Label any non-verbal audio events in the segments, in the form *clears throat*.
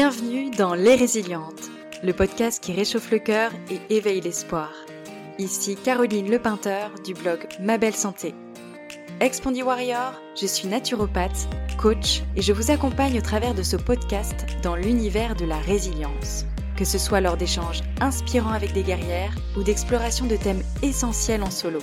Bienvenue dans Les Résilientes, le podcast qui réchauffe le cœur et éveille l'espoir. Ici Caroline Lepeinteur du blog Ma Belle Santé. Expandy Warrior, je suis naturopathe, coach et je vous accompagne au travers de ce podcast dans l'univers de la résilience. Que ce soit lors d'échanges inspirants avec des guerrières ou d'exploration de thèmes essentiels en solo.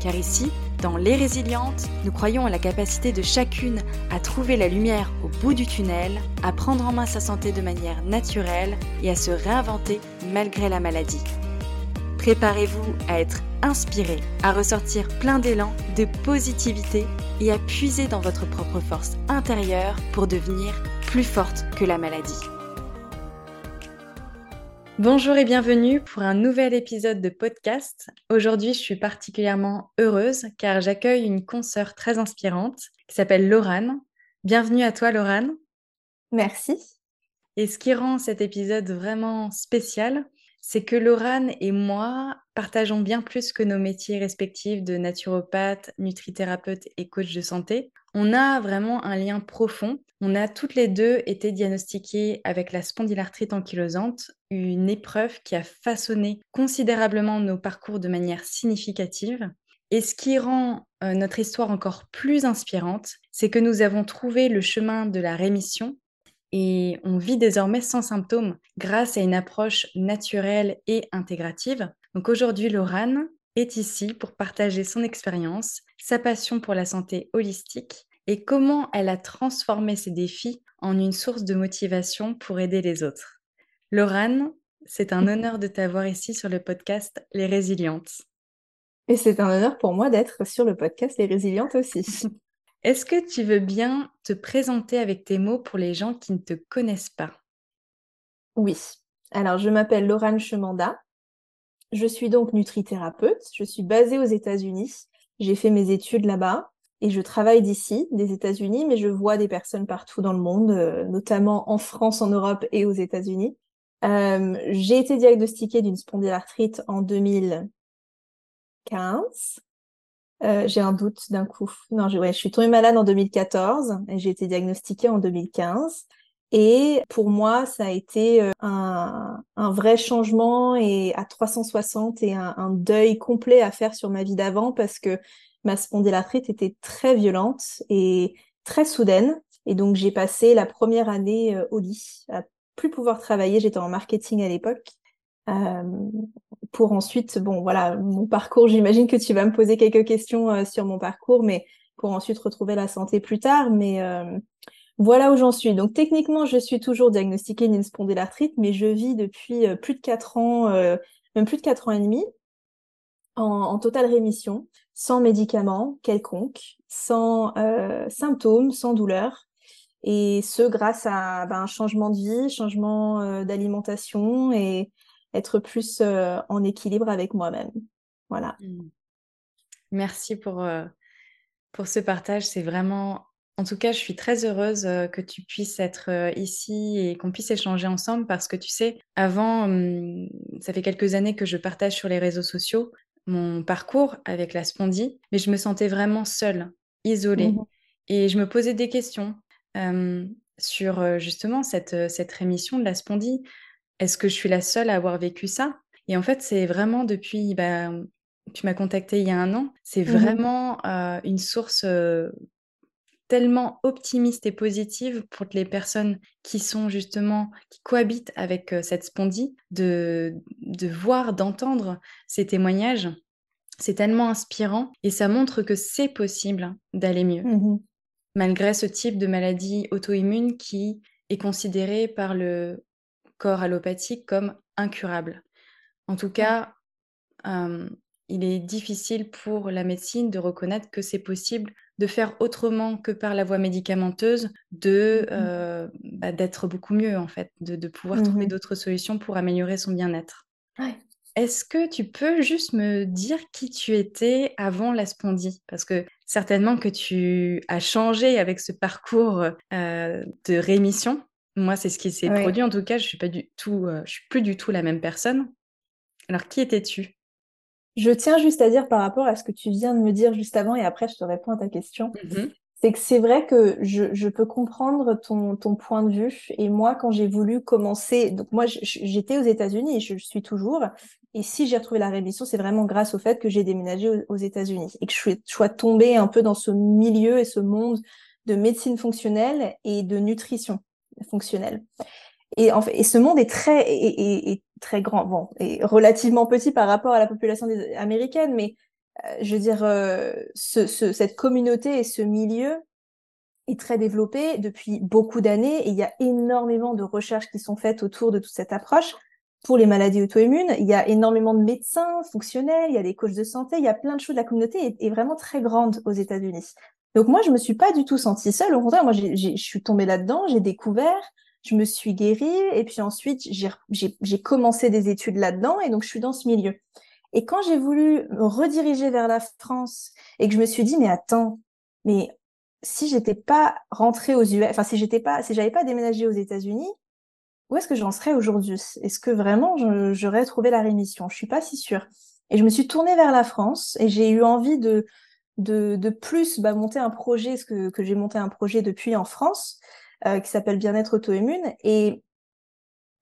Car ici, dans Les Résilientes, nous croyons à la capacité de chacune à trouver la lumière au bout du tunnel, à prendre en main sa santé de manière naturelle et à se réinventer malgré la maladie. Préparez-vous à être inspiré, à ressortir plein d'élan, de positivité et à puiser dans votre propre force intérieure pour devenir plus forte que la maladie. Bonjour et bienvenue pour un nouvel épisode de podcast. Aujourd'hui, je suis particulièrement heureuse car j'accueille une consoeur très inspirante qui s'appelle Laurane. Bienvenue à toi, Laurane. Merci. Et ce qui rend cet épisode vraiment spécial, c'est que Laurane et moi partageons bien plus que nos métiers respectifs de naturopathe, nutrithérapeute et coach de santé. On a vraiment un lien profond. On a toutes les deux été diagnostiquées avec la spondylarthrite ankylosante, une épreuve qui a façonné considérablement nos parcours de manière significative. Et ce qui rend euh, notre histoire encore plus inspirante, c'est que nous avons trouvé le chemin de la rémission et on vit désormais sans symptômes grâce à une approche naturelle et intégrative. Donc aujourd'hui, Laurane est ici pour partager son expérience, sa passion pour la santé holistique et comment elle a transformé ses défis en une source de motivation pour aider les autres. Laurane, c'est un honneur de t'avoir ici sur le podcast Les Résilientes. Et c'est un honneur pour moi d'être sur le podcast Les Résilientes aussi. *laughs* Est-ce que tu veux bien te présenter avec tes mots pour les gens qui ne te connaissent pas? Oui. Alors, je m'appelle Laurane Chemanda. Je suis donc nutrithérapeute. Je suis basée aux États-Unis. J'ai fait mes études là-bas et je travaille d'ici, des États-Unis, mais je vois des personnes partout dans le monde, euh, notamment en France, en Europe et aux États-Unis. Euh, j'ai été diagnostiquée d'une spondylarthrite en 2015 euh, j'ai un doute d'un coup. Non, je, je suis tombée malade en 2014 et j'ai été diagnostiquée en 2015. Et pour moi, ça a été euh, un, un vrai changement et à 360 et un, un, deuil complet à faire sur ma vie d'avant parce que ma spondylarthrite était très violente et très soudaine. Et donc, j'ai passé la première année euh, au lit, à plus pouvoir travailler. J'étais en marketing à l'époque. Euh, pour ensuite, bon, voilà, mon parcours, j'imagine que tu vas me poser quelques questions euh, sur mon parcours, mais pour ensuite retrouver la santé plus tard. Mais euh, voilà où j'en suis. Donc, techniquement, je suis toujours diagnostiquée d'une spondylarthrite, mais je vis depuis euh, plus de quatre ans, même plus de quatre ans et demi, en, totale rémission, sans médicaments quelconques, sans symptômes, sans douleur. Et ce, grâce à ben, un changement de vie, changement d'alimentation et être plus euh, en équilibre avec moi-même. Voilà. Mmh. Merci pour, euh, pour ce partage. C'est vraiment, en tout cas, je suis très heureuse que tu puisses être ici et qu'on puisse échanger ensemble parce que tu sais, avant, mmh, ça fait quelques années que je partage sur les réseaux sociaux mon parcours avec la spondie, mais je me sentais vraiment seule, isolée. Mmh et je me posais des questions sur justement cette, cette rémission de la spondie. Est-ce que je suis la seule à avoir vécu ça? Et en fait, c'est vraiment depuis, bah, tu m'as contacté il y a un an, c'est mmh vraiment une source tellement optimiste et positive pour les personnes qui sont justement, qui cohabitent avec cette spondie, de, de voir, d'entendre ces témoignages. C'est tellement inspirant et ça montre que c'est possible d'aller mieux, mmh malgré ce type de maladie auto-immune qui est considéré par le corps allopathique comme incurable. En tout cas, il est difficile pour la médecine de reconnaître que c'est possible de faire autrement que par la voie médicamenteuse, de mmh bah, d'être beaucoup mieux en fait, de, pouvoir mmh trouver d'autres solutions pour améliorer son bien-être. Est-ce que tu peux juste me dire qui tu étais avant la spondie Parce que certainement que tu as changé avec ce parcours de rémission. Moi, c'est ce qui s'est produit. En tout cas, je suis pas du tout, euh, je suis plus du tout la même personne. Alors, qui étais-tu? Je tiens juste à dire par rapport à ce que tu viens de me dire juste avant, et après, je te réponds à ta question. Mmh c'est que c'est vrai que je, je, peux comprendre ton, ton point de vue. Et moi, quand j'ai voulu commencer, donc moi, j'étais aux États-Unis et je, suis toujours. Et si j'ai retrouvé la rémission, c'est vraiment grâce au fait que j'ai déménagé aux, États-Unis et que je, je sois tombée un peu dans ce milieu et ce monde de médecine fonctionnelle et de nutrition fonctionnelle. Et, en fait, et ce monde est très, et, très grand, bon, et relativement petit par rapport à la population américaine, mais euh, je veux dire, euh, ce, ce, cette communauté et ce milieu est très développé depuis beaucoup d'années et il y a énormément de recherches qui sont faites autour de toute cette approche. Pour les maladies auto-immunes, il y a énormément de médecins fonctionnels, il y a des coachs de santé, il y a plein de choses. La communauté est, est vraiment très grande aux États-Unis. Donc moi, je me suis pas du tout sentie seule. Au contraire, moi, je suis tombée là-dedans, j'ai découvert, je me suis guérie, et puis ensuite, j'ai commencé des études là-dedans, et donc je suis dans ce milieu. Et quand j'ai voulu me rediriger vers la France et que je me suis dit, mais attends, mais si j'étais pas rentrée aux US, enfin si j'étais pas, si j'avais pas déménagé aux États-Unis, où est-ce que j'en serais aujourd'hui? Est-ce que vraiment j'aurais trouvé la rémission? Je suis pas si sûre. Et je me suis tournée vers la France et j'ai eu envie de de, de plus bah, monter un projet, ce que, que j'ai monté un projet depuis en France euh, qui s'appelle Bien-être auto-immune et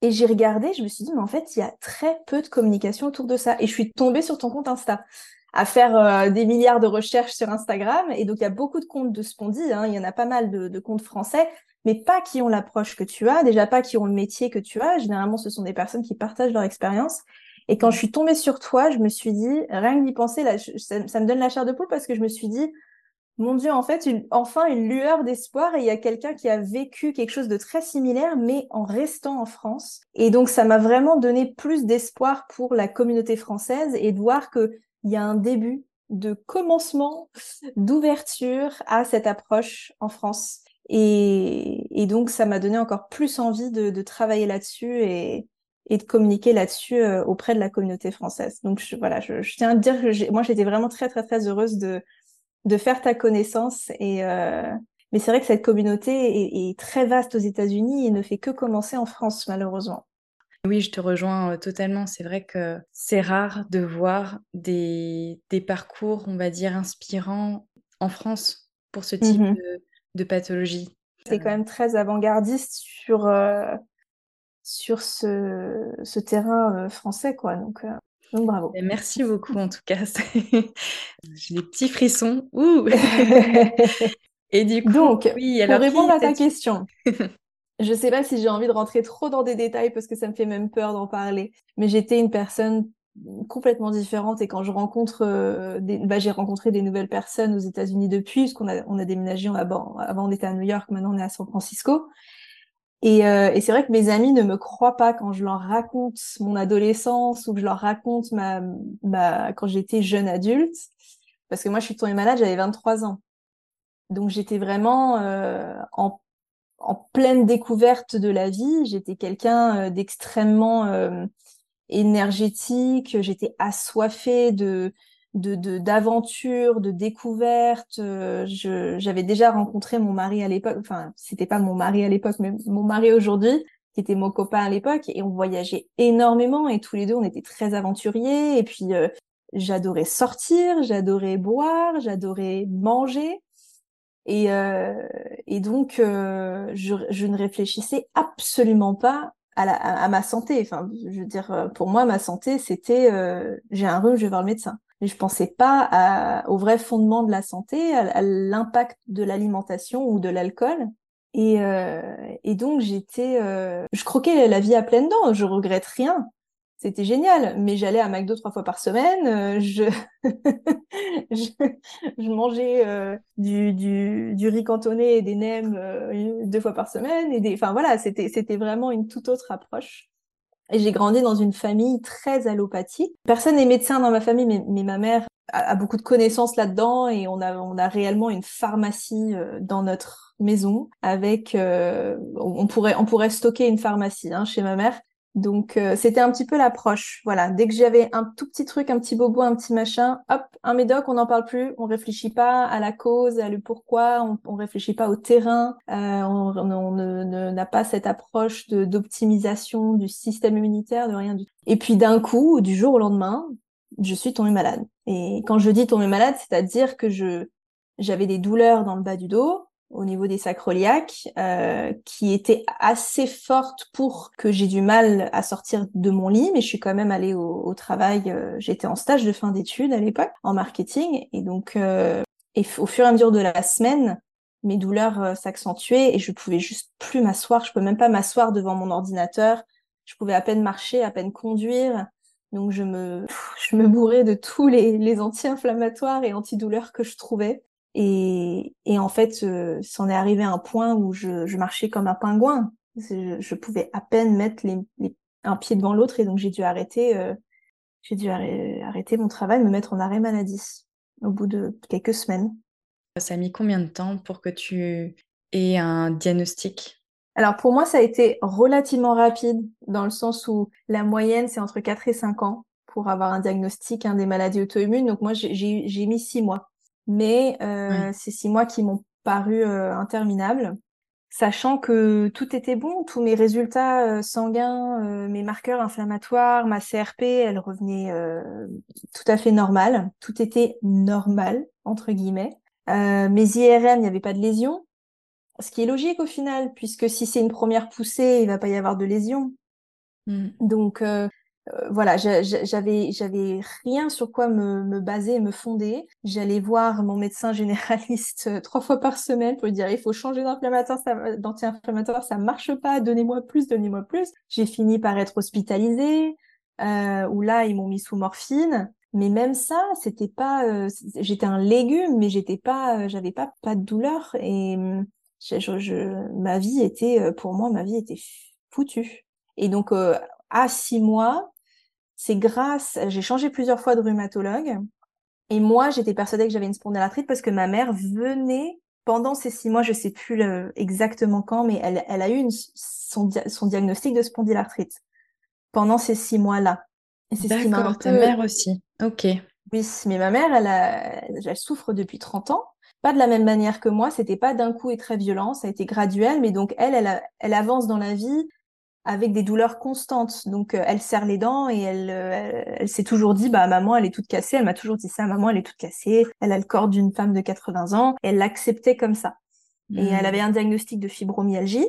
et j'ai regardé, je me suis dit, mais en fait, il y a très peu de communication autour de ça. Et je suis tombée sur ton compte Insta, à faire euh, des milliards de recherches sur Instagram. Et donc, il y a beaucoup de comptes de Spondy, hein. il y en a pas mal de, comptes français, mais pas qui ont l'approche que tu as, déjà pas qui ont le métier que tu as. Généralement, ce sont des personnes qui partagent leur expérience. Et quand je suis tombée sur toi, je me suis dit, rien que d'y penser, là, ça, me donne la chair de poule parce que je me suis dit, mon Dieu, en fait, enfin une lueur d'espoir et il y a quelqu'un qui a vécu quelque chose de très similaire, mais en restant en France. Et donc, ça m'a vraiment donné plus d'espoir pour la communauté française et de voir qu'il y a un début de commencement, d'ouverture à cette approche en France. Et, donc, ça m'a donné encore plus envie de, travailler là-dessus et, de communiquer là-dessus euh, auprès de la communauté française. Donc, voilà, je, je tiens à dire que moi, j'étais vraiment très, très, très heureuse de de faire ta connaissance. Et euh... mais c'est vrai que cette communauté est, très vaste aux États-Unis et ne fait que commencer en France, malheureusement. Oui, je te rejoins euh, totalement. C'est vrai que c'est rare de voir des, des, parcours, on va dire, inspirants en France pour ce type mmh de, de, pathologie. C'est quand même très avant-gardiste sur, euh, sur ce, ce terrain euh, français, quoi. Donc, donc bravo. merci beaucoup en tout cas. *laughs* J'ai des petits frissons. Ouh *laughs* *laughs* Et du coup, Donc, oui, alors pour répondre à ta question, je ne sais pas si j'ai envie de rentrer trop dans des détails parce que ça me fait même peur d'en parler. Mais j'étais une personne complètement différente et quand je rencontre euh, des... bah, j'ai rencontré des nouvelles personnes aux États-Unis depuis parce qu'on a on a déménagé avant on était à New York maintenant on est à San Francisco et, euh, et c'est vrai que mes amis ne me croient pas quand je leur raconte mon adolescence ou que je leur raconte ma, ma quand j'étais jeune adulte. Parce que moi, je suis tombée malade, j'avais 23 ans. Donc j'étais vraiment euh, en, en, pleine découverte de la vie. J'étais quelqu'un euh, d'extrêmement euh, énergétique. J'étais assoiffée de de d'aventures, de, découvertes. Euh, j'avais déjà rencontré mon mari à l'époque. Enfin, c'était pas mon mari à l'époque, mais mon mari aujourd'hui, qui était mon copain à l'époque, et on voyageait énormément. Et tous les deux, on était très aventuriers. Et puis, euh, j'adorais sortir, j'adorais boire, j'adorais manger. Et, euh, et donc, je, je ne réfléchissais absolument pas à, la, à, ma santé. Enfin, je veux dire, pour moi, ma santé, c'était j'ai un rhume, je vais voir le médecin mais je pensais pas au vrai fondement de la santé, à, l'impact de l'alimentation ou de l'alcool. Et, euh, donc j'étais, euh, je croquais la vie à pleines dents, je regrette rien. C'était génial, mais j'allais à McDo trois fois par semaine, euh, je, *laughs* mangeais du, du, riz cantonné et des nems deux fois par semaine, et enfin voilà, c'était vraiment une toute autre approche. J'ai grandi dans une famille très allopathique. Personne n'est médecin dans ma famille, mais, mais ma mère a, a, beaucoup de connaissances là-dedans et on a, on a réellement une pharmacie euh, dans notre maison avec, euh, on pourrait, on pourrait stocker une pharmacie hein, chez ma mère donc euh, c'était un petit peu l'approche. Voilà, dès que j'avais un tout petit truc, un petit bobo, un petit machin, hop, un médoc, on n'en parle plus, on réfléchit pas à la cause, à le pourquoi, on, réfléchit pas au terrain, euh, on, on n'a pas cette approche d'optimisation du système immunitaire, de rien du tout. Et puis d'un coup, du jour au lendemain, je suis tombée malade. Et quand je dis tombée malade, c'est-à-dire que je j'avais des douleurs dans le bas du dos, au niveau des sacroiliaques, euh, qui étaient assez fortes pour que j'ai du mal à sortir de mon lit, mais je suis quand même allée au, travail. Euh, j'étais en stage de fin d'études à l'époque en marketing, et donc euh, et au fur et à mesure de la semaine, mes douleurs euh, s'accentuaient et je pouvais juste plus m'asseoir. Je peux même pas m'asseoir devant mon ordinateur. Je pouvais à peine marcher, à peine conduire. Donc je me, je me bourrais de tous les, les anti-inflammatoires et antidouleurs que je trouvais. Et, et en fait, euh, c'en est arrivé à un point où je, je marchais comme un pingouin. Je, je pouvais à peine mettre les, les, un pied devant l'autre et donc j'ai dû arrêter, euh, j'ai dû arrêter mon travail, me mettre en arrêt maladie au bout de quelques semaines. Ça a mis combien de temps pour que tu aies un diagnostic? Alors pour moi, ça a été relativement rapide dans le sens où la moyenne, c'est entre 4 et 5 ans pour avoir un diagnostic hein, des maladies auto-immunes. Donc moi, j'ai mis 6 mois mais euh, ces six mois qui m'ont paru euh, interminables, sachant que tout était bon, tous mes résultats euh, sanguins, euh, mes marqueurs inflammatoires, ma CRP, elle revenait tout à fait normale, tout était normal entre guillemets. mes IRM, il n'y avait pas de lésions, ce qui est logique au final, puisque si c'est une première poussée, il va pas y avoir de lésions. Mmh. Donc voilà, j'avais j'avais rien sur quoi me, me baser me fonder. J'allais voir mon médecin généraliste euh, trois fois par semaine pour lui dire il faut changer d'anti-inflammatoire, ça, d'anti-inflammatoire, ça marche pas, donnez-moi plus, donnez-moi plus. J'ai fini par être hospitalisée, euh, où là ils m'ont mis sous morphine. Mais même ça, c'était pas, euh, j'étais un légume, mais j'étais pas, j'avais pas pas de douleur et je, je, ma vie était, pour moi, ma vie était foutue. Et donc à six mois, c'est grâce, j'ai changé plusieurs fois de rhumatologue. Et moi, j'étais persuadée que j'avais une spondylarthrite parce que ma mère venait pendant ces six mois, je sais plus exactement quand, mais elle, elle a eu une, son, son, diagnostic de spondylarthrite pendant ces six mois-là. Et c'est ce qui m'a ta mère aussi. Ok. Oui, mais ma mère, elle, a, elle souffre depuis 30 ans. Pas de la même manière que moi, c'était pas d'un coup et très violent, ça a été graduel, mais donc elle, elle, elle avance dans la vie avec des douleurs constantes. Donc, euh, elle serre les dents et elle, euh, elle, s'est toujours dit, bah, maman, elle est toute cassée. Elle m'a toujours dit ça, maman, elle est toute cassée. Elle a le corps d'une femme de 80 ans. Et elle l'acceptait comme ça. Et elle mmh. avait un diagnostic de fibromyalgie,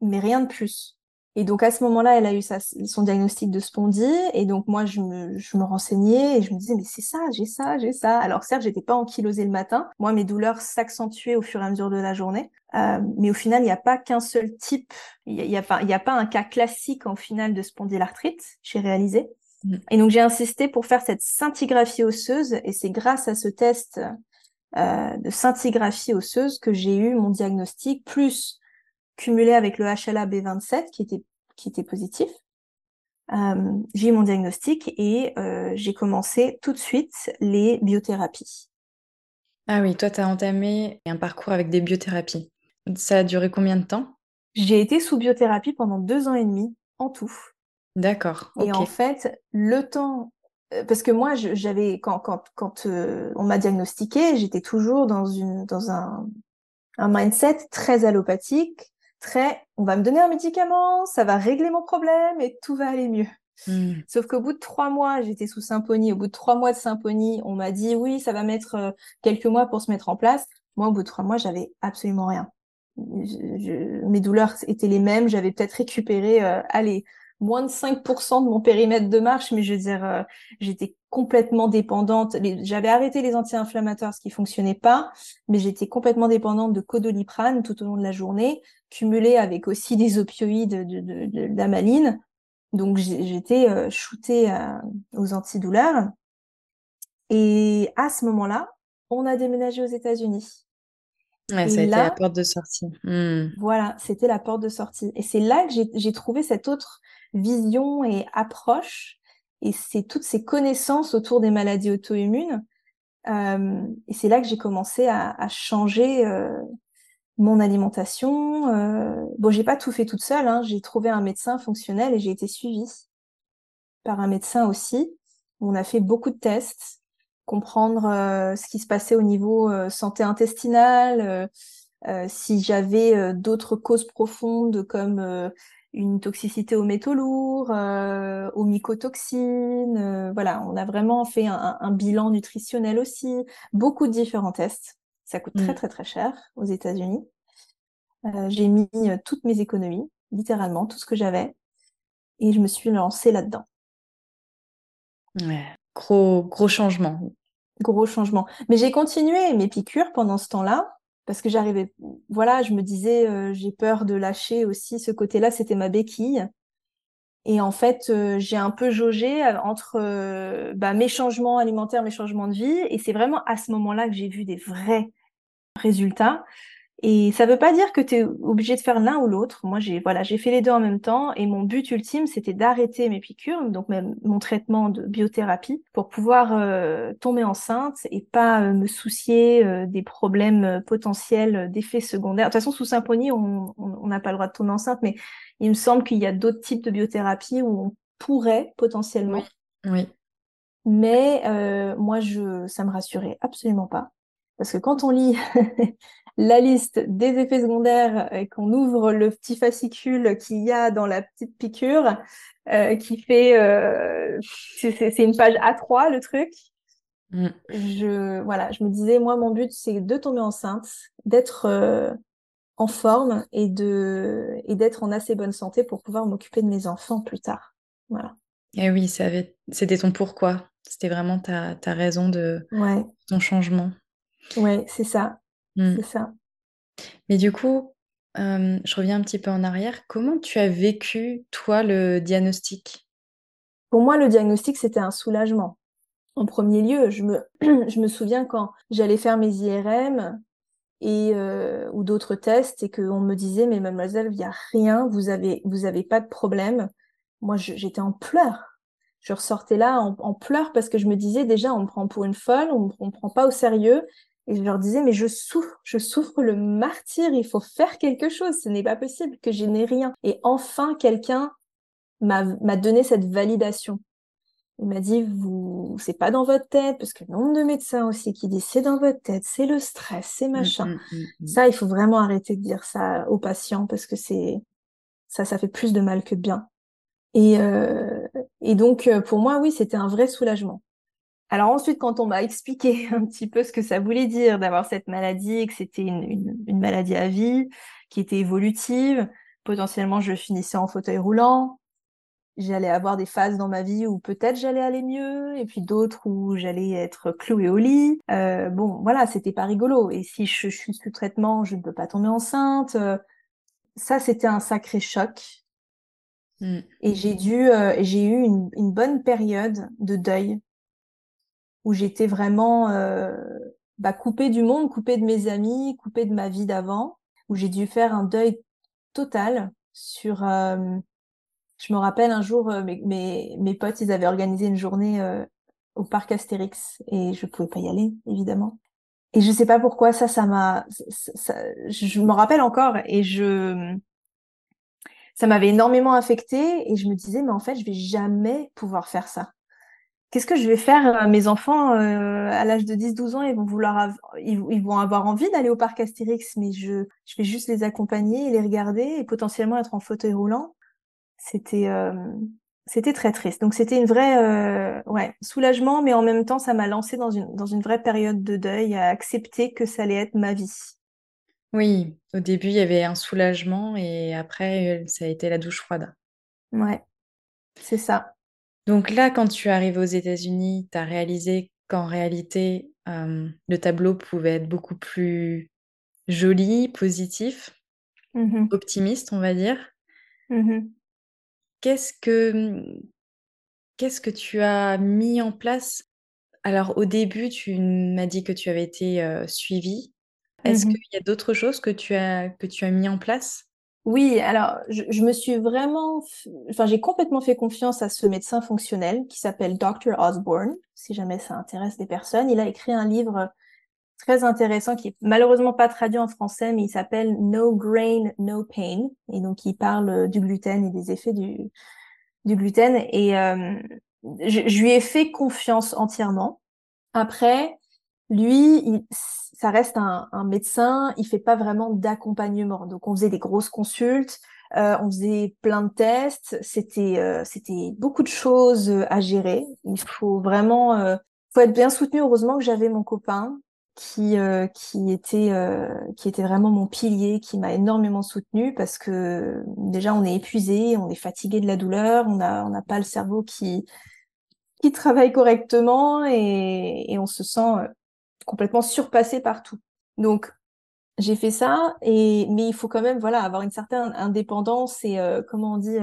mais rien de plus. Et donc à ce moment-là, elle a eu sa, son diagnostic de spondie, et donc moi je me, je me renseignais et je me disais mais c'est ça, j'ai ça, j'ai ça. Alors certes, j'étais pas ankylosée le matin, moi mes douleurs s'accentuaient au fur et à mesure de la journée, euh, mais au final il n'y a pas qu'un seul type, il y a, y a pas un cas classique en final de spondylarthrite, j'ai réalisé. Mm. Et donc j'ai insisté pour faire cette scintigraphie osseuse, et c'est grâce à ce test euh, de scintigraphie osseuse que j'ai eu mon diagnostic, plus cumulé avec le HLA B27 qui était, qui était positif. Euh, j'ai eu mon diagnostic et euh, j'ai commencé tout de suite les biothérapies. Ah oui, toi, tu as entamé un parcours avec des biothérapies. Ça a duré combien de temps? J'ai été sous biothérapie pendant deux ans et demi en tout. D'accord. Et en fait, le temps, euh, parce que moi, j'avais quand quand quand on m'a diagnostiqué, j'étais toujours dans une dans un un mindset très allopathique, très, on va me donner un médicament, ça va régler mon problème et tout va aller mieux. Hmm. Sauf qu'au bout de trois mois, j'étais sous Symphony. Au bout de trois mois de Symphony, on m'a dit oui, ça va mettre euh, quelques mois pour se mettre en place. Moi, au bout de trois mois, j'avais absolument rien. mes douleurs étaient les mêmes. J'avais peut-être récupéré, euh, allez, moins de 5% de mon périmètre de marche, mais je veux dire, euh, j'étais complètement dépendante. J'avais arrêté les anti-inflammatoires, ce qui fonctionnait pas, mais j'étais complètement dépendante de codoliprane tout au long de la journée, cumulée avec aussi des opioïdes de, d'amaline. Donc j'étais euh, shootée euh, aux antidouleurs. Et à ce moment-là, on a déménagé aux États-Unis. Ouais, ça a été la porte de sortie. Hmm. Voilà, c'était la porte de sortie. Et c'est là que j'ai trouvé cette autre vision et approche, et c'est toutes ces connaissances autour des maladies auto-immunes. Euh, et c'est là que j'ai commencé à, à changer euh, mon alimentation. Euh... Bon, j'ai pas tout fait toute seule. Hein. J'ai trouvé un médecin fonctionnel et j'ai été suivie par un médecin aussi. On a fait beaucoup de tests, comprendre euh, ce qui se passait au niveau euh, santé intestinale, euh, si j'avais d'autres causes profondes comme une toxicité aux métaux lourds, euh, aux mycotoxines. Euh, voilà, on a vraiment fait un, bilan nutritionnel aussi, beaucoup de différents tests. Ça coûte très, mm. très, très cher aux États-Unis. Euh, j'ai mis toutes mes économies, littéralement, tout ce que j'avais, et je me suis lancée là-dedans. Ouais, gros, gros changement. Gros changement. Mais j'ai continué mes piqûres pendant ce temps-là, parce que j'arrivais, voilà, je me disais, euh, j'ai peur de lâcher aussi ce côté-là, c'était ma béquille. Et en fait, euh, j'ai un peu jaugé euh, entre bah, mes changements alimentaires, mes changements de vie. Et c'est vraiment à ce moment-là que j'ai vu des vrais résultats. Et ça veut pas dire que tu es obligé de faire l'un ou l'autre. Moi, j'ai voilà, j'ai fait les deux en même temps et mon but ultime, c'était d'arrêter mes piqûres, donc même mon traitement de biothérapie pour pouvoir euh, tomber enceinte et pas euh, me soucier euh, des problèmes potentiels d'effets secondaires. De toute façon, sous Symphony, on n'a pas le droit de tomber enceinte, mais il me semble qu'il y a d'autres types de biothérapie où on pourrait potentiellement. Oui. Mais moi, je, ça me rassurait absolument pas. Parce que quand on lit *laughs* la liste des effets secondaires et qu'on ouvre le petit fascicule qu'il y a dans la petite piqûre, euh, qui fait, euh, c'est une page A3 le truc. Mm. Je, voilà, je me disais, moi, mon but, c'est de tomber enceinte, d'être euh, en forme et de et d'être en assez bonne santé pour pouvoir m'occuper de mes enfants plus tard. Voilà. Et eh oui, c'était ton pourquoi. C'était vraiment ta, ta raison de ouais. ton changement. Ouais, c'est ça. Mmh. C'est ça. Mais du coup, je reviens un petit peu en arrière. Comment tu as vécu, toi, le diagnostic? Pour moi, le diagnostic, c'était un soulagement. En premier lieu, je me, *clears throat* je me souviens quand j'allais faire mes IRM et, ou d'autres tests et qu'on me disait, mais mademoiselle, il n'y a rien, vous avez, vous avez pas de problème. Moi, j'étais en pleurs. Je ressortais là en, en pleurs parce que je me disais déjà, on me prend pour une folle, on ne me prend pas au sérieux. Et je leur disais, mais je souffre, je souffre le martyr, il faut faire quelque chose, ce n'est pas possible que je n'ai rien. Et enfin, quelqu'un m'a donné cette validation. Il m'a dit, vous, c'est pas dans votre tête, parce que le nombre de médecins aussi qui disent, c'est dans votre tête, c'est le stress, c'est mmh, machin. Mmh, mmh, ça, il faut vraiment arrêter de dire ça aux patients, parce que c'est, ça, ça fait plus de mal que de bien. Et, euh, et donc, euh, pour moi, oui, c'était un vrai soulagement. Alors ensuite, quand on m'a expliqué *laughs* un petit peu ce que ça voulait dire d'avoir cette maladie, que c'était une, maladie à vie, qui était évolutive, potentiellement je finissais en fauteuil roulant, j'allais avoir des phases dans ma vie où peut-être j'allais aller mieux, et puis d'autres où j'allais être clouée au lit. Euh, bon, voilà, c'était pas rigolo. Et si je, suis sous traitement, je ne peux pas tomber enceinte. Euh, ça, c'était un sacré choc. Mm. Et j'ai dû, euh, j'ai eu une, une bonne période de deuil où j'étais vraiment euh, bah, coupée du monde, coupée de mes amis, coupée de ma vie d'avant, où j'ai dû faire un deuil total sur... Euh, je me rappelle un jour, euh, mes, mes, potes, ils avaient organisé une journée au parc Astérix et je pouvais pas y aller, évidemment. Et je sais pas pourquoi ça, ça m'a, je me rappelle encore et je, ça m'avait énormément affecté et je me disais mais en fait je vais jamais pouvoir faire ça qu'est-ce que je vais faire Mes enfants, euh, à l'âge de 10-12 ans, ils vont vouloir, ils, vont avoir envie d'aller au parc Astérix, mais je, je vais juste les accompagner les regarder et potentiellement être en fauteuil roulant. C'était, euh, c'était très triste. Donc c'était une vraie, euh, ouais, soulagement, mais en même temps, ça m'a lancé dans une, dans une vraie période de deuil à accepter que ça allait être ma vie. Oui, au début, il y avait un soulagement et après, ça a été la douche froide. Ouais, c'est ça. Donc là, quand tu arrives aux États-Unis, tu as réalisé qu'en réalité, euh, le tableau pouvait être beaucoup plus joli, positif, mmh optimiste, on va dire. Mmh qu'est-ce que qu'est-ce que tu as mis en place? Alors au début, tu m'as dit que tu avais été, euh, suivie. Est-ce mmh qu'il y a d'autres choses que tu as que tu as mis en place? Oui, alors je, me suis vraiment, enfin j'ai complètement fait confiance à ce médecin fonctionnel qui s'appelle Dr. Osborne, si jamais ça intéresse des personnes. Il a écrit un livre très intéressant qui est malheureusement pas traduit en français, mais il s'appelle No Grain, No Pain, et donc il parle du gluten et des effets du, du gluten. Et euh, je, je, lui ai fait confiance entièrement. Après, lui, il, ça reste un, un, médecin, il fait pas vraiment d'accompagnement. Donc on faisait des grosses consultes, euh, on faisait plein de tests, c'était euh, beaucoup de choses à gérer. Il faut vraiment, euh, faut être bien soutenu. Heureusement que j'avais mon copain qui qui était qui était vraiment mon pilier, qui m'a énormément soutenue parce que déjà on est épuisé, on est fatigué de la douleur, on a on n'a pas le cerveau qui qui travaille correctement et, et on se sent complètement surpassé par tout. Donc j'ai fait ça et mais il faut quand même voilà avoir une certaine indépendance et comment on dit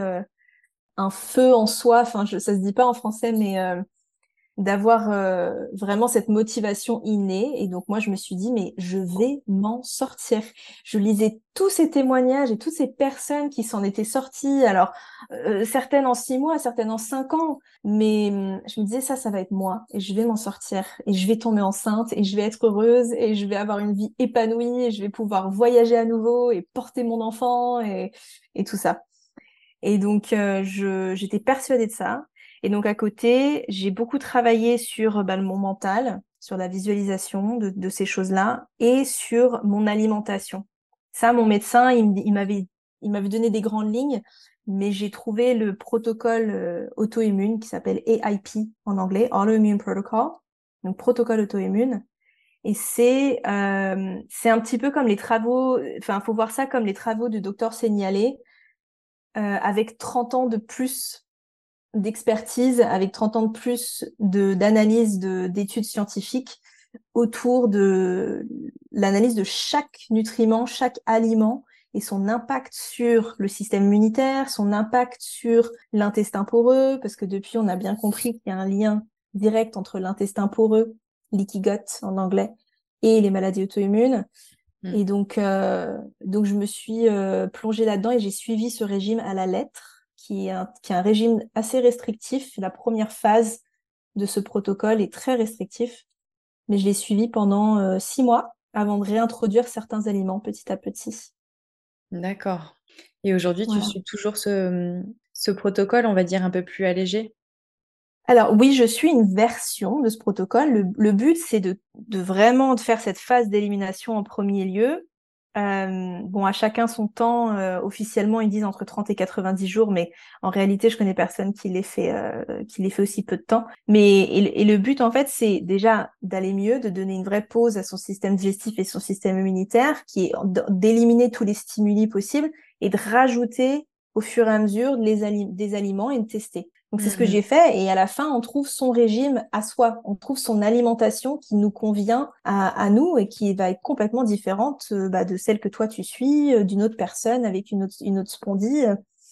un feu en soi. Enfin, je, ça se dit pas en français, mais euh, d'avoir euh, vraiment cette motivation innée. Et donc moi, je me suis dit, mais je vais m'en sortir. Je lisais tous ces témoignages et toutes ces personnes qui s'en étaient sorties. Alors, euh, certaines en six mois, certaines en cinq ans. Mais hum, je me disais, ça, ça va être moi. Et je vais m'en sortir. Et je vais tomber enceinte. Et je vais être heureuse. Et je vais avoir une vie épanouie. Et je vais pouvoir voyager à nouveau et porter mon enfant et, et tout ça. Et donc, euh, j'étais persuadée de ça. Et donc, à côté, j'ai beaucoup travaillé sur bah, mon mental, sur la visualisation de, de ces choses-là et sur mon alimentation. Ça, mon médecin, il, m'avait, il m'avait donné des grandes lignes, mais j'ai trouvé le protocole euh, auto-immune qui s'appelle AIP en anglais, Autoimmune Protocol, donc protocole auto-immune. Et c'est euh, c'est un petit peu comme les travaux, enfin, faut voir ça comme les travaux du docteur Signalé euh, avec 30 ans de plus d'expertise, avec 30 ans de plus d'analyse d'études scientifiques autour de l'analyse de chaque nutriment, chaque aliment et son impact sur le système immunitaire, son impact sur l'intestin poreux, parce que depuis on a bien compris qu'il y a un lien direct entre l'intestin poreux, leaky gut en anglais, et les maladies auto-immunes. Mm. Et donc, euh, donc je me suis euh, plongée là-dedans et j'ai suivi ce régime à la lettre, qui est, un, qui est un régime assez restrictif. La première phase de ce protocole est très restrictif, mais je l'ai suivi pendant euh, six mois avant de réintroduire certains aliments petit à petit. D'accord. Et aujourd'hui, tu suis toujours ce, ce protocole, on va dire, un peu plus allégé? Alors oui, je suis une version de ce protocole. Le, but, c'est de, vraiment de faire cette phase d'élimination en premier lieu. Euh, bon, à chacun son temps. Euh, officiellement, ils disent entre 30 et 90 jours, mais en réalité, je connais personne qui les fait, euh, qui les fait aussi peu de temps. Mais et, le but, en fait, c'est déjà d'aller mieux, de donner une vraie pause à son système digestif et son système immunitaire, qui est d'éliminer tous les stimuli possibles et de rajouter au fur et à mesure les des aliments et de tester. Donc c'est ce que mmh j'ai fait et à la fin on trouve son régime à soi, on trouve son alimentation qui nous convient à, nous et qui va être complètement différente euh, bah, de celle que toi tu suis, euh, d'une autre personne avec une autre, une autre spondie.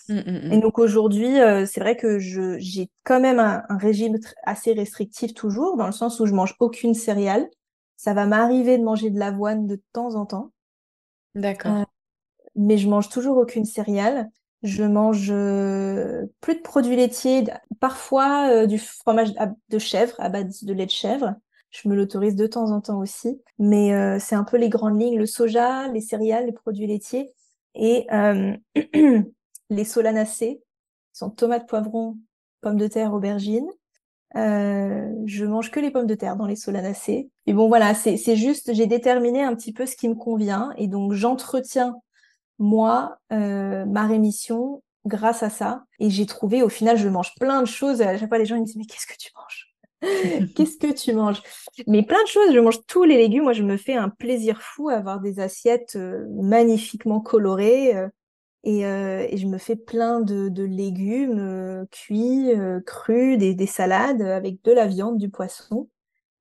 Mmh, mmh, et donc aujourd'hui euh, c'est vrai que je j'ai quand même un, régime assez restrictif toujours dans le sens où je mange aucune céréale. Ça va m'arriver de manger de l'avoine de temps en temps. D'accord. mais je mange toujours aucune céréale. Je mange euh, plus de produits laitiers, parfois euh, du fromage de chèvre à base de lait de chèvre. Je me l'autorise de temps en temps aussi, mais euh, c'est un peu les grandes lignes le soja, les céréales, les produits laitiers et *clears throat* les solanacées, qui sont tomates, poivrons, pommes de terre, aubergines. je mange que les pommes de terre dans les solanacées. Et bon voilà, c'est juste, j'ai déterminé un petit peu ce qui me convient et donc j'entretiens moi, euh, ma rémission grâce à ça. Et j'ai trouvé, au final, je mange plein de choses. À chaque fois, les gens ils me disent, mais qu'est-ce que tu manges? *laughs* Qu'est-ce que tu manges? Mais plein de choses, je mange tous les légumes. Moi, je me fais un plaisir fou à avoir des assiettes euh, magnifiquement colorées. Euh, et, et, je me fais plein de, de légumes cuits, crus, des, des, salades avec de la viande, du poisson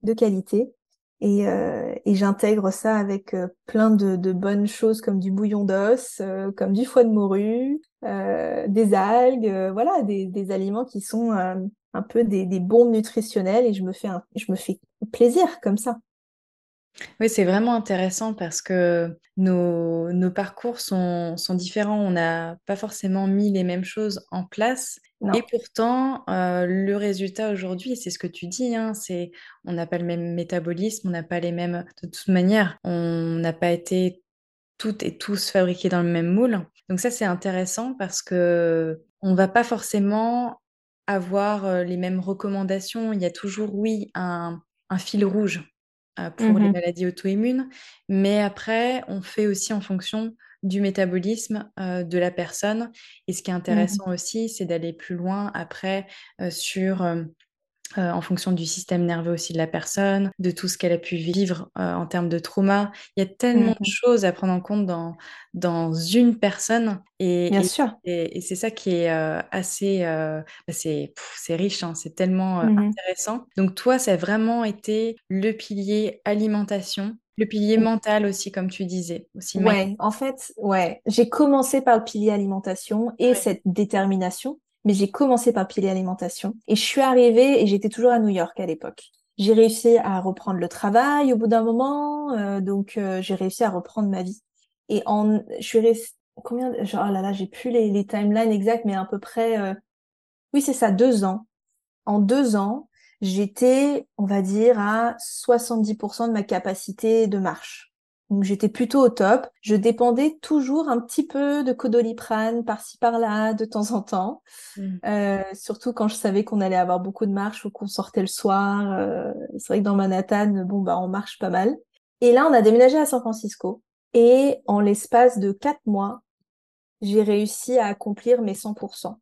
de qualité. Et, euh, et j'intègre ça avec euh, plein de, de, bonnes choses comme du bouillon d'os, euh, comme du foie de morue, euh, des algues, voilà, des, des, aliments qui sont un peu des, des, bombes nutritionnelles et je me fais un, je me fais plaisir comme ça. Oui, c'est vraiment intéressant parce que nos, nos parcours sont, sont différents. On n'a pas forcément mis les mêmes choses en place. Et pourtant, euh, le résultat aujourd'hui, c'est ce que tu dis, hein, c'est on n'a pas le même métabolisme, on n'a pas les mêmes. De toute manière, on n'a pas été toutes et tous fabriqués dans le même moule. Donc ça, c'est intéressant parce que on va pas forcément avoir euh, les mêmes recommandations. Il y a toujours, oui, un, un fil rouge euh, pour les mmh maladies auto-immunes, mais après, on fait aussi en fonction du métabolisme euh, de la personne. Et ce qui est mmh intéressant aussi, c'est d'aller plus loin après euh, sur euh, en fonction du système nerveux aussi de la personne, de tout ce qu'elle a pu vivre euh, en termes de trauma. Il y a tellement de Mhm. choses à prendre en compte dans, dans une personne. Et, Bien et, sûr. et- et c'est ça qui est euh, assez... euh, bah, c'est riche, hein, c'est tellement euh, Mhm. intéressant. Donc toi, ça a vraiment été le pilier alimentation, le pilier mental aussi, comme tu disais, aussi Ouais, en fait, ouais, j'ai commencé par le pilier alimentation et Ouais. cette détermination, mais j'ai commencé par pilier alimentation et je suis arrivée et j'étais toujours à New York à l'époque. J'ai réussi à reprendre le travail au bout d'un moment, euh, donc euh, j'ai réussi à reprendre ma vie. Et en, je suis combien, genre, oh là là, j'ai plus les, les timelines exacts, mais à peu près, euh, oui, c'est ça, deux ans. En deux ans, j'étais, on va dire, à 70% de ma capacité de marche. Donc j'étais plutôt au top. Je dépendais toujours un petit peu de Codoliprane par-ci par-là de temps en temps. Mm. Euh, surtout quand je savais qu'on allait avoir beaucoup de marche ou qu'on sortait le soir. Euh, c'est vrai que dans Manhattan, bon bah on marche pas mal. Et là, on a déménagé à San Francisco. Et en l'espace de quatre mois, j'ai réussi à accomplir mes 100%.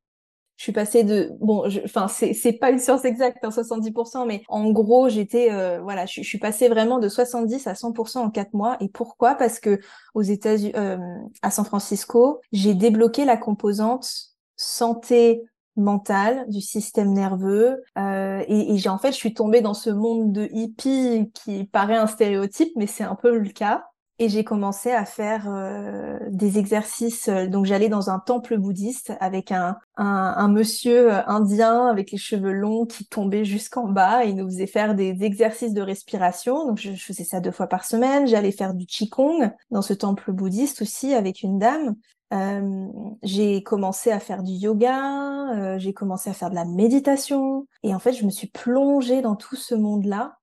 Je suis passée de bon, enfin c'est c'est pas une science exacte, hein, 70%, mais en gros j'étais euh, voilà, je, je suis passée vraiment de 70 à 100% en quatre mois. Et pourquoi? Parce que aux États-Unis, euh, à San Francisco, j'ai débloqué la composante santé mentale du système nerveux euh, et, et j'ai en fait je suis tombée dans ce monde de hippie qui paraît un stéréotype, mais c'est un peu le cas. Et j'ai commencé à faire euh, des exercices. euh, Donc j'allais dans un temple bouddhiste avec un, un, un monsieur euh, indien avec les cheveux longs qui tombait jusqu'en bas. Et il nous faisait faire des exercices de respiration. Donc je, je faisais ça deux fois par semaine. J'allais faire du qigong dans ce temple bouddhiste aussi avec une dame. Euh, j'ai commencé à faire du yoga, euh, j'ai commencé à faire de la méditation. Et en fait, je me suis plongée dans tout ce monde-là.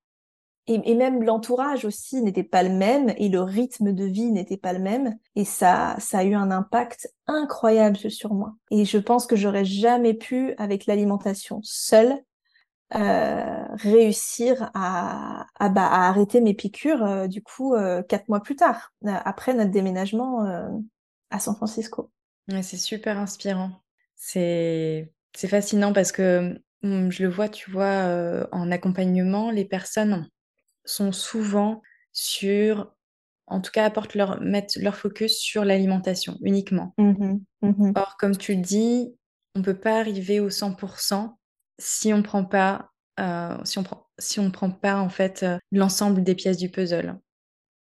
Et, même l'entourage aussi n'était pas le même et le rythme de vie n'était pas le même. Et ça, ça a eu un impact incroyable sur moi. Et je pense que j'aurais jamais pu, avec l'alimentation seule, euh, réussir à, bah, à arrêter mes piqûres, euh, du coup, euh, quatre mois plus tard, après notre déménagement à San Francisco. C'est super inspirant. C'est fascinant parce que hum, je le vois, tu vois, en accompagnement, les personnes sont souvent sur, en tout cas, apportent leur, mettent leur focus sur l'alimentation uniquement. Mhm, mhm. Or, comme tu le dis, on peut pas arriver au 100% si on prend pas, euh, si on prend, si on prend pas en fait euh, l'ensemble des pièces du puzzle.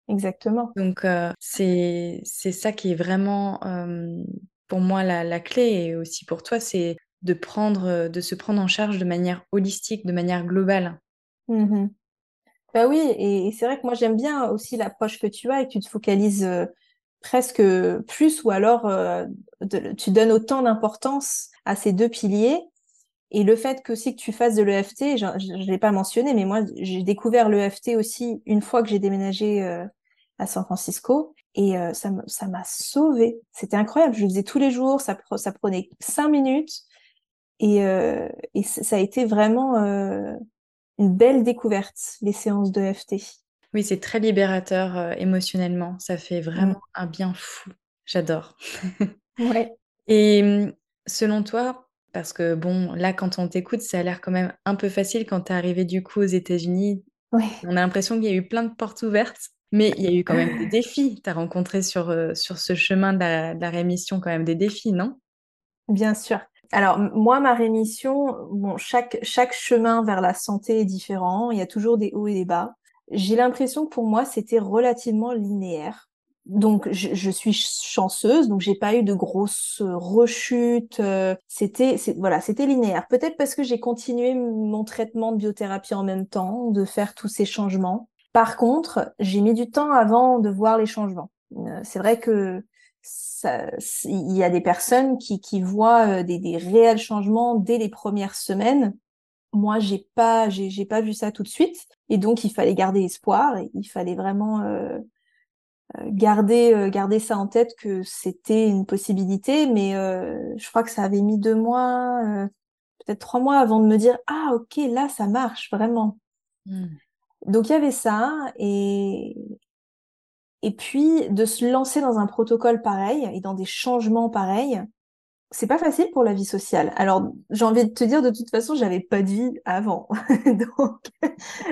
Exactement. Donc, euh, c'est ça qui est vraiment pour moi la, la clé et aussi pour toi, c'est de prendre, de se prendre en charge de manière holistique, de manière globale. Mhm. Bah oui, et, c'est vrai que moi j'aime bien aussi l'approche que tu as et que tu te focalises euh, presque plus ou alors euh, tu donnes autant d'importance à ces deux piliers. Et le fait que aussi que tu fasses de l'EFT, je ne l'ai pas mentionné, mais moi j'ai découvert l'EFT aussi une fois que j'ai déménagé euh, à San Francisco et ça m'a sauvée. C'était incroyable, je le faisais tous les jours, ça, pre- ça prenait cinq minutes et, ça a été vraiment une belle découverte, les séances de FT. Oui, c'est très libérateur euh, émotionnellement. Ça fait vraiment un bien fou. J'adore. *laughs* Ouais. Et hum, selon toi, parce que bon, là, quand on t'écoute, ça a l'air quand même un peu facile quand tu es arrivé du coup aux États-Unis. Ouais. On a l'impression qu'il y a eu plein de portes ouvertes, mais il y a eu quand même des défis. *laughs* Tu as rencontré sur, euh, sur ce chemin de la, de la rémission quand même des défis, non? Bien sûr. Alors, moi, ma rémission, bon, chaque, chaque chemin vers la santé est différent. Il y a toujours des hauts et des bas. J'ai l'impression que pour moi, c'était relativement linéaire. Donc, je, je suis ch- chanceuse, donc j'ai pas eu de grosses rechutes. euh, C'était, voilà, c'était linéaire. Peut-être parce que j'ai continué mon traitement de biothérapie en même temps, de faire tous ces changements. Par contre, j'ai mis du temps avant de voir les changements. Euh, C'est vrai que il y a des personnes qui, qui voient euh, des, des réels changements dès les premières semaines. Moi, j'ai pas, j'ai, pas vu ça tout de suite. Et donc, il fallait garder espoir. Et il fallait vraiment euh, euh, garder, euh, garder ça en tête que c'était une possibilité. Mais euh, je crois que ça avait mis deux mois, peut-être trois mois avant de me dire, ah, ok, là, ça marche vraiment. Hmm. Donc, il y avait ça. Et, et puis, de se lancer dans un protocole pareil et dans des changements pareils, c'est pas facile pour la vie sociale. Alors, j'ai envie de te dire, de toute façon, j'avais pas de vie avant. *laughs* Donc,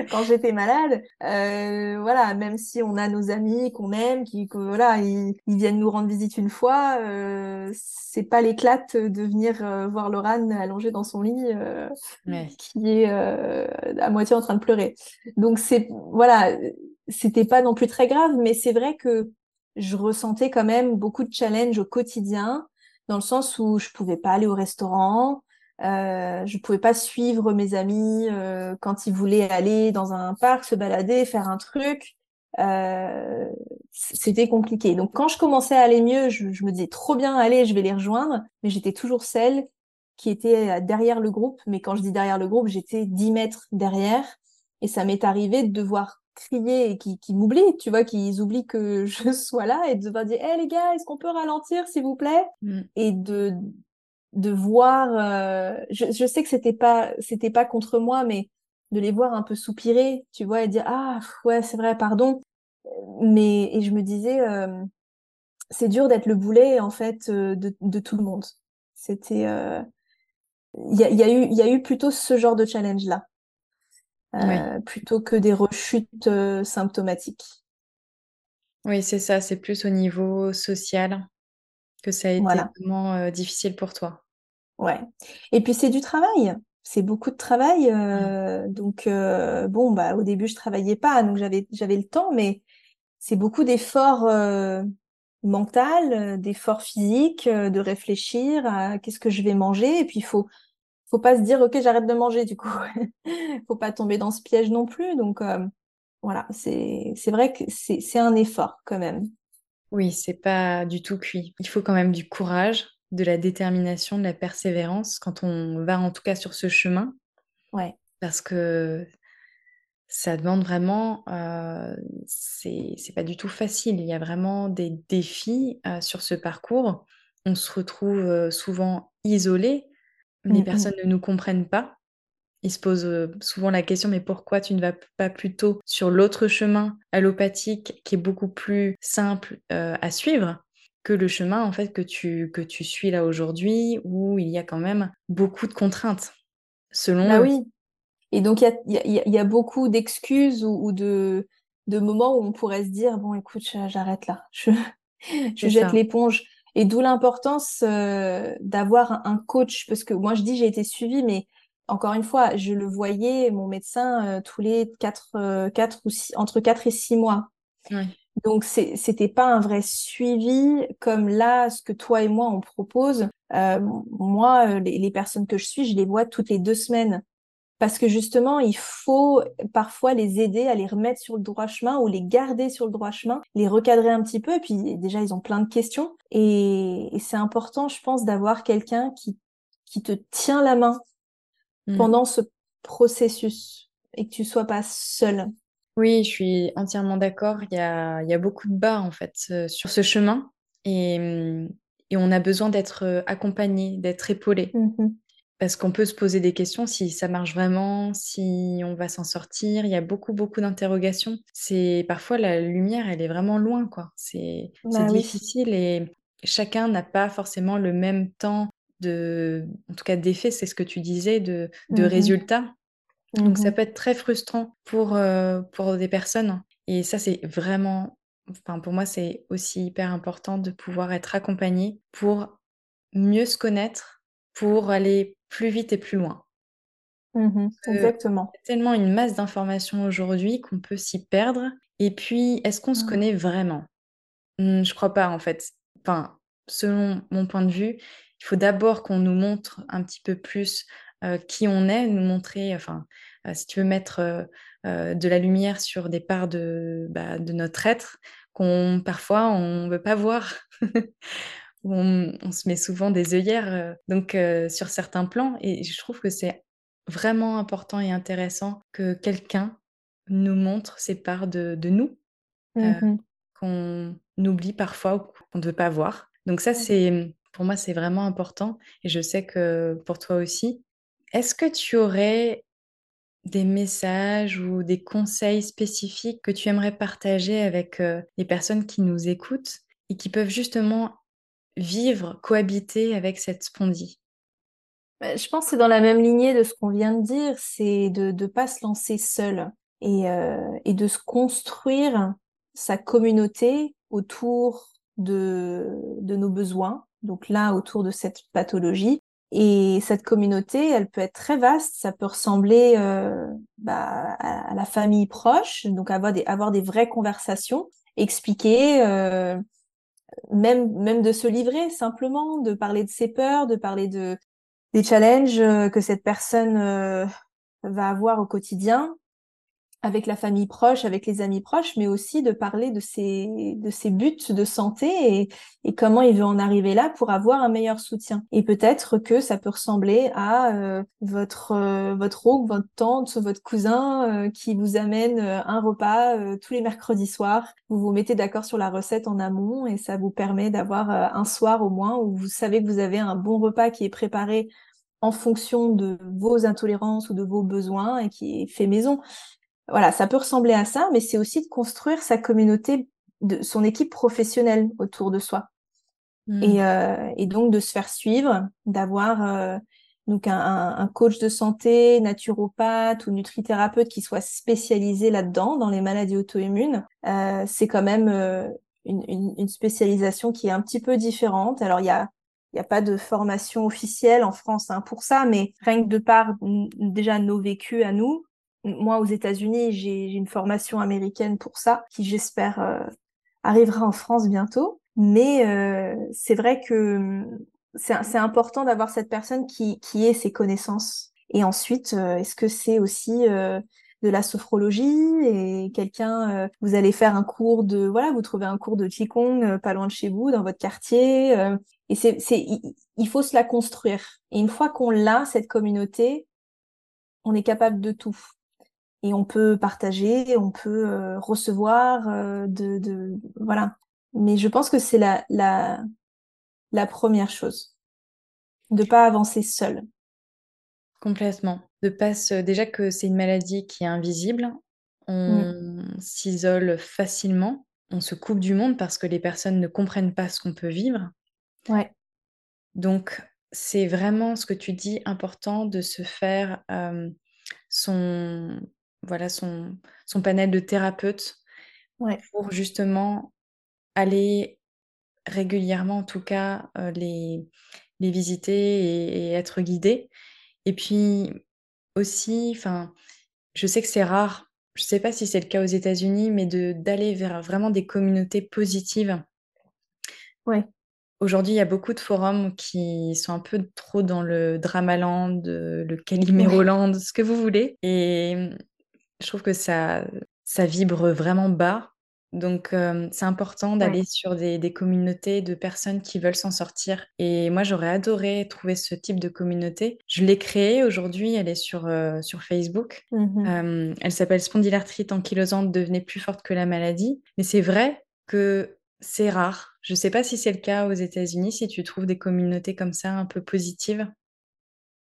quand j'étais malade, euh, voilà, même si on a nos amis qu'on aime, qui, que, voilà, ils, viennent nous rendre visite une fois, euh, c'est pas l'éclate de venir euh, voir Laurent allongé dans son lit, euh, qui est euh, à moitié en train de pleurer. Donc, c'est, voilà, c'était pas non plus très grave, mais c'est vrai que je ressentais quand même beaucoup de challenges au quotidien dans le sens où je pouvais pas aller au restaurant, euh, je pouvais pas suivre mes amis euh, quand ils voulaient aller dans un parc, se balader, faire un truc. Euh, c'était compliqué. Donc quand je commençais à aller mieux, je, je, me disais trop bien, allez, je vais les rejoindre, mais j'étais toujours celle qui était derrière le groupe. Mais quand je dis derrière le groupe, j'étais 10 mètres derrière. Et ça m'est arrivé de devoir crier et qui, qui m'oublient, tu vois, qu'ils oublient que *laughs* je sois là et de devoir dire, hé les gars, est-ce qu'on peut ralentir, s'il vous plaît? Mm. Et de de voir, euh, je, je, sais que c'était pas c'était pas contre moi, mais de les voir un peu soupirer, tu vois, et dire ah ouais c'est vrai, pardon. Mais et je me disais, euh, c'est dur d'être le boulet en fait euh, de, de tout le monde. C'était il y a, y, a eu, il y a eu plutôt ce genre de challenge là. Euh, plutôt que des rechutes euh, symptomatiques. Oui, c'est ça, c'est plus au niveau social que ça a été vraiment euh, difficile pour toi. Ouais. Et puis c'est du travail, c'est beaucoup de travail. Mmh. Donc bon, bah au début je travaillais pas, donc j'avais j'avais le temps, mais c'est beaucoup d'efforts mental, d'efforts physiques, de réfléchir à qu'est-ce que je vais manger, et puis il faut faut pas se dire ok j'arrête de manger du coup. *laughs* Faut pas tomber dans ce piège non plus. Donc euh, voilà c'est c'est vrai que c'est c'est un effort quand même. Oui c'est pas du tout cuit. Il faut quand même du courage de la détermination de la persévérance quand on va en tout cas sur ce chemin. Ouais. Parce que ça demande vraiment, euh, c'est pas du tout facile. Il y a vraiment des défis euh, sur ce parcours. On se retrouve euh, souvent isolé les mmh, mmh. personnes ne nous comprennent pas. Ils se posent souvent la question, mais pourquoi tu ne vas pas plutôt sur l'autre chemin allopathique qui est beaucoup plus simple à suivre que le chemin en fait que tu, que tu suis là aujourd'hui où il y a quand même beaucoup de contraintes selon bah oui. Et donc il y a, y a, beaucoup d'excuses ou, de, de moments où on pourrait se dire bon écoute j'arrête là. Je, *laughs* je jette l'éponge et d'où l'importance euh, d'avoir un coach, parce que moi je dis j'ai été suivie, mais encore une fois, je le voyais, mon médecin, euh, tous les quatre, euh, quatre ou six, entre 4 et 6 mois. Donc c'était pas un vrai suivi comme là, ce que toi et moi on propose. moi, les, les, personnes que je suis, je les vois toutes les deux semaines parce que justement, il faut parfois les aider à les remettre sur le droit chemin ou les garder sur le droit chemin, les recadrer un petit peu. Et puis déjà, ils ont plein de questions. Et, c'est important, je pense, d'avoir quelqu'un qui, qui te tient la main mmh. pendant ce processus et que tu sois pas seul. Oui, je suis entièrement d'accord. Il y a, il y a beaucoup de bas, en fait, euh, sur ce chemin. Et, et on a besoin d'être euh, accompagné, d'être épaulé. Mmh parce qu'on peut se poser des questions si ça marche vraiment, si on va s'en sortir. Il y a beaucoup, beaucoup d'interrogations. C'est parfois la lumière, elle est vraiment loin, quoi. C'est bah difficile et chacun n'a pas forcément le même temps de, en tout cas d'effet, c'est ce que tu disais, de, de mmh résultats. Donc ça mmh peut être très frustrant pour, euh, pour des personnes. Et ça, c'est vraiment, enfin pour moi, c'est aussi hyper important de pouvoir être accompagné pour mieux se connaître, pour aller plus vite et plus loin. Mmh exactement. Il y a tellement une masse d'informations aujourd'hui qu'on peut s'y perdre. Et puis, est-ce qu'on se mmh. connaît vraiment? Mmh, Je crois pas, en fait. Enfin, selon mon point de vue, il faut d'abord qu'on nous montre un petit peu plus euh, qui on est, nous montrer, enfin, euh, si tu veux mettre euh, de la lumière sur des parts de, bah, de notre être qu'on parfois on ne veut pas voir. *laughs* on, se met souvent des œillères euh, donc euh, sur certains plans et je trouve que c'est vraiment important et intéressant que quelqu'un nous montre ces parts de, nous euh, mmh qu'on oublie parfois ou qu'on ne veut pas voir. Donc ça, c'est pour moi, c'est vraiment important et je sais que pour toi aussi. Est-ce que tu aurais des messages ou des conseils spécifiques que tu aimerais partager avec les personnes qui nous écoutent et qui peuvent justement vivre, cohabiter avec cette spondie bah, Je pense que c'est dans la même lignée de ce qu'on vient de dire, c'est de ne pas se lancer seul et, euh, et de se construire sa communauté autour de, nos besoins, donc là autour de cette pathologie. Et cette communauté, elle peut être très vaste, ça peut ressembler euh, bah, à, la famille proche, donc avoir des, avoir des vraies conversations, expliquer, euh, même, même de se livrer simplement, de parler de ses peurs, de parler de, des challenges euh, que cette personne euh, va avoir au quotidien, avec la famille proche, avec les amis proches, mais aussi de parler de ses, de ses buts de santé et, comment il veut en arriver là pour avoir un meilleur soutien. Et peut-être que ça peut ressembler à euh, votre euh, votre oncle, votre tante, votre cousin euh, qui vous amène un repas tous les mercredis soirs. Vous vous mettez d'accord sur la recette en amont et ça vous permet d'avoir un soir au moins où vous savez que vous avez un bon repas qui est préparé en fonction de vos intolérances ou de vos besoins et qui est fait maison voilà, ça peut ressembler à ça, mais c'est aussi de construire sa communauté, de son équipe professionnelle autour de soi. Et, euh, et, donc de se faire suivre, d'avoir euh, donc un, un, coach de santé, naturopathe ou nutrithérapeute qui soit spécialisé là-dedans, dans les maladies auto-immunes. Euh, c'est quand même euh, une, une, une, spécialisation qui est un petit peu différente. Alors il y a il n'y a pas de formation officielle en France hein, pour ça, mais rien que de par déjà nos vécus à nous, moi, aux États-Unis, j'ai une formation américaine pour ça, qui j'espère euh, arrivera en France bientôt. Mais euh, c'est vrai que hum, c'est important d'avoir cette personne qui, qui ait ses connaissances. Et ensuite, euh, est-ce que c'est aussi de la sophrologie et quelqu'un, vous allez faire un cours de, voilà, vous trouvez un cours de Qigong pas loin de chez vous, dans votre quartier. et c'est, il faut se la construire. Et une fois qu'on l'a, cette communauté, on est capable de tout et on peut partager, on peut euh, recevoir euh, de, de, voilà. Mais je pense que c'est la, la la première chose, de pas avancer seul. Complètement. De pas déjà que c'est une maladie qui est invisible, on s'isole facilement, on se coupe du monde parce que les personnes ne comprennent pas ce qu'on peut vivre. Ouais. Donc c'est vraiment ce que tu dis important de se faire euh, son voilà son, son panel de thérapeutes pour justement aller régulièrement, en tout cas, euh, les, les visiter et, être guidé. Et puis aussi, enfin, je sais que c'est rare, je ne sais pas si c'est le cas aux États-Unis, mais de d'aller vers vraiment des communautés positives. Ouais. Aujourd'hui, il y a beaucoup de forums qui sont un peu trop dans le Dramaland, le Caliméroland, ce que vous voulez. Et je trouve que ça, ça vibre vraiment bas. Donc, c'est important d'aller sur des, des, communautés de personnes qui veulent s'en sortir. Et moi, j'aurais adoré trouver ce type de communauté. Je l'ai créée aujourd'hui, elle est sur, sur Facebook. Mmh elle s'appelle Spondylarthrite ankylosante devenez plus forte que la maladie. Mais c'est vrai que c'est rare. Je ne sais pas si c'est le cas aux États-Unis, si tu trouves des communautés comme ça un peu positives.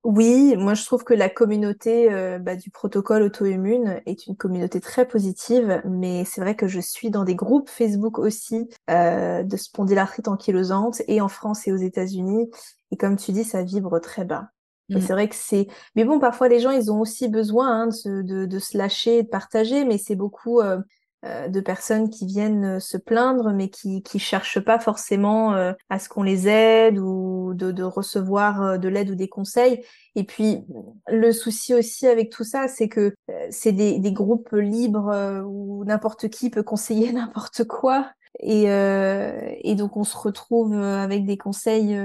Oui, moi je trouve que la communauté euh, bah, du protocole auto-immune est une communauté très positive, mais c'est vrai que je suis dans des groupes Facebook aussi euh, de spondylarthrite ankylosante et en France et aux États-Unis. Et comme tu dis, ça vibre très bas. Et mmh. c'est vrai que c'est. Mais bon, parfois les gens, ils ont aussi besoin hein, de, se, de, de, se lâcher, de partager, mais c'est beaucoup euh, de personnes qui viennent euh, se plaindre, mais qui qui cherchent pas forcément euh, à ce qu'on les aide ou de, de recevoir de l'aide ou des conseils. Et puis le souci aussi avec tout ça, c'est que c'est des, des groupes libres où n'importe qui peut conseiller *laughs* n'importe quoi. Et, et donc on se retrouve avec des conseils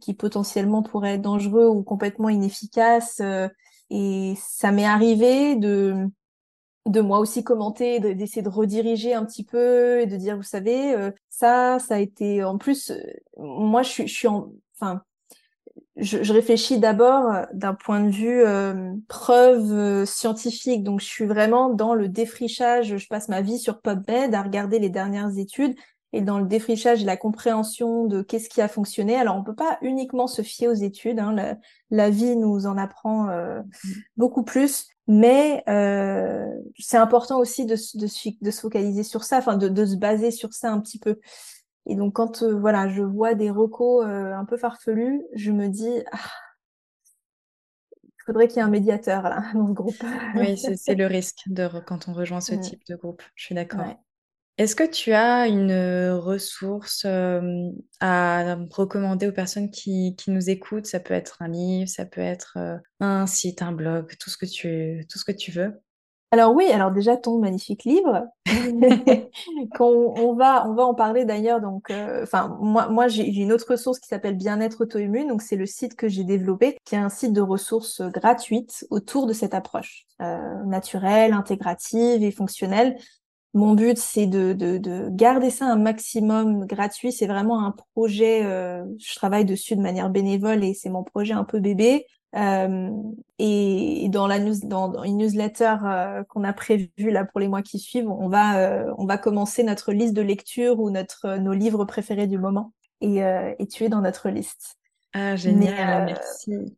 qui potentiellement pourraient être dangereux ou complètement inefficaces. et ça m'est arrivé de de moi aussi commenter, d'essayer de, rediriger un petit peu et de dire, vous savez, euh, ça, ça a été, en plus, euh, moi, je suis, je suis en, enfin, je, je réfléchis d'abord euh, d'un point de vue preuve scientifique, donc je suis vraiment dans le défrichage. Je passe ma vie sur PubMed à regarder les dernières études et dans le défrichage et la compréhension de qu'est-ce qui a fonctionné. Alors, on peut pas uniquement se fier aux études. Hein, la, la, vie nous en apprend beaucoup plus. Mais euh, c'est important aussi de, de, de, se focaliser sur ça, enfin de, de, se baser sur ça un petit peu. Et donc quand voilà, je vois des recos un peu farfelus, je me dis ah, il faudrait qu'il y ait un médiateur là dans ce groupe. oui, c'est *laughs* le risque de quand on rejoint ce type de groupe. Je suis d'accord. Est-ce que tu as une ressource à recommander aux personnes qui, qui, nous écoutent? Ça peut être un livre, ça peut être un site, un blog, tout ce que tu, tout ce que tu veux. Alors oui, alors déjà ton magnifique livre, *laughs* *laughs* qu'on on va on va en parler d'ailleurs. Donc, euh, enfin moi moi j'ai une autre ressource qui s'appelle Bien-être auto-immune. Donc c'est le site que j'ai développé, qui est un site de ressources gratuites autour de cette approche euh, naturelle, intégrative et fonctionnelle. Mon but c'est de, de, de garder ça un maximum gratuit. C'est vraiment un projet. Euh, je travaille dessus de manière bénévole et c'est mon projet un peu bébé. Euh, et dans la une newsletter euh, qu'on a prévue là pour les mois qui suivent, on va euh, on va commencer notre liste de lecture ou notre nos livres préférés du moment et, et tu es dans notre liste. Ah, génial, merci.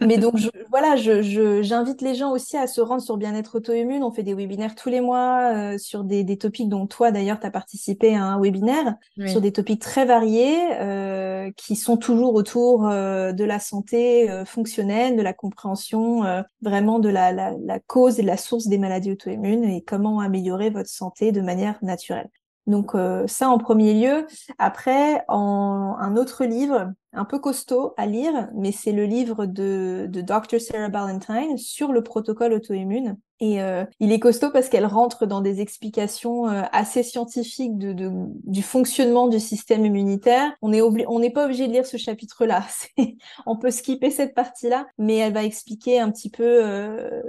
mais *laughs* donc, je, voilà, je, j'invite les gens aussi à se rendre sur Bien-être auto-immune. On fait des webinaires tous les mois euh, sur des, des topics dont toi, d'ailleurs, tu as participé à un webinaire sur des topics très variés euh, qui sont toujours autour euh, de la santé fonctionnelle, de la compréhension vraiment de la, la, la cause et la source des maladies auto-immunes et comment améliorer votre santé de manière naturelle. Donc euh, ça en premier lieu. Après, en un autre livre un peu costaud à lire, mais c'est le livre de, de Dr. Sarah Ballantyne sur le protocole auto-immune. Et euh, il est costaud parce qu'elle rentre dans des explications euh, assez scientifiques de, de, du fonctionnement du système immunitaire. On est n'est pas obligé de lire ce chapitre-là. *laughs* on peut skipper cette partie-là, mais elle va expliquer un petit peu euh,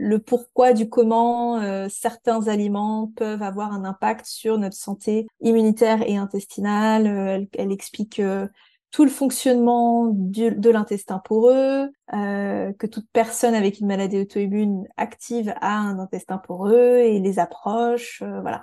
le pourquoi du comment certains aliments peuvent avoir un impact sur notre santé immunitaire et intestinale. Elle, elle, explique tout le fonctionnement de l'intestin poreux, euh, que toute personne avec une maladie auto-immune active a un intestin poreux et les approches, euh, voilà.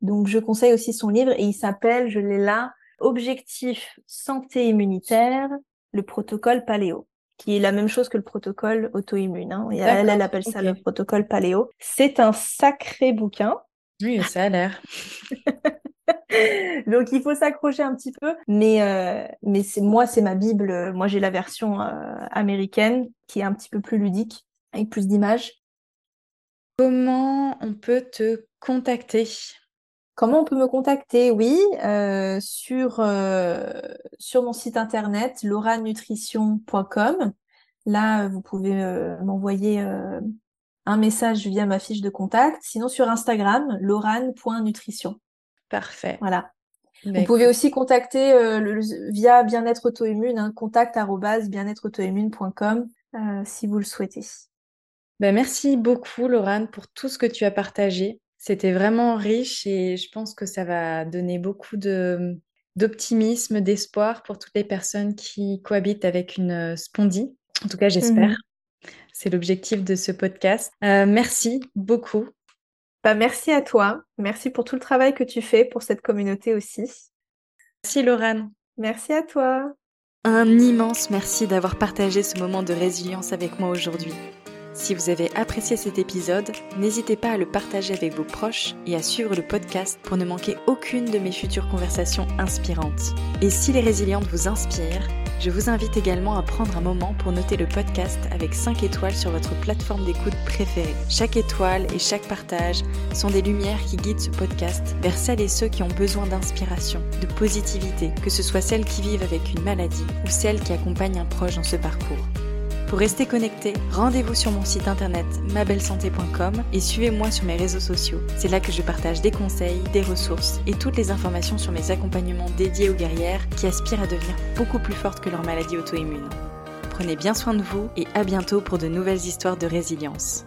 Donc je conseille aussi son livre et il s'appelle, je l'ai là, Objectif santé immunitaire, le protocole paléo, qui est la même chose que le protocole auto-immune. Hein. Elle, elle appelle ça le protocole paléo. C'est un sacré bouquin. Oui, ça a l'air. *laughs* Donc il faut s'accrocher un petit peu, mais euh, mais c'est moi c'est ma bible. Moi j'ai la version euh, américaine qui est un petit peu plus ludique avec plus d'images. Comment on peut te contacter? Comment on peut me contacter? Oui, euh, sur sur mon site internet lauranutrition.com. Là vous pouvez m'envoyer un message via ma fiche de contact. Sinon sur Instagram laurane.nutrition. Parfait. Voilà. Vous pouvez aussi contacter euh, via bien-être auto-immune, hein, contact bien-être auto-immune.com euh, si vous le souhaitez. Ben, merci beaucoup, Laurane, pour tout ce que tu as partagé. C'était vraiment riche et je pense que ça va donner beaucoup de, d'optimisme, d'espoir pour toutes les personnes qui cohabitent avec une euh, spondie. En tout cas, j'espère. Mhm. C'est l'objectif de ce podcast. merci beaucoup bah, merci à toi. Merci pour tout le travail que tu fais pour cette communauté aussi. Merci Laurane. Merci à toi. Un immense merci d'avoir partagé ce moment de résilience avec moi aujourd'hui. Si vous avez apprécié cet épisode, n'hésitez pas à le partager avec vos proches et à suivre le podcast pour ne manquer aucune de mes futures conversations inspirantes. Et si les résilientes vous inspirent, je vous invite également à prendre un moment pour noter le podcast avec 5 étoiles sur votre plateforme d'écoute préférée. Chaque étoile et chaque partage sont des lumières qui guident ce podcast vers celles et ceux qui ont besoin d'inspiration, de positivité, que ce soit celles qui vivent avec une maladie ou celles qui accompagnent un proche dans ce parcours. Pour rester connecté, rendez-vous sur mon site internet mabellesanté.com et suivez-moi sur mes réseaux sociaux. C'est là que je partage des conseils, des ressources et toutes les informations sur mes accompagnements dédiés aux guerrières qui aspirent à devenir beaucoup plus fortes que leur maladie auto-immune. Prenez bien soin de vous et à bientôt pour de nouvelles histoires de résilience.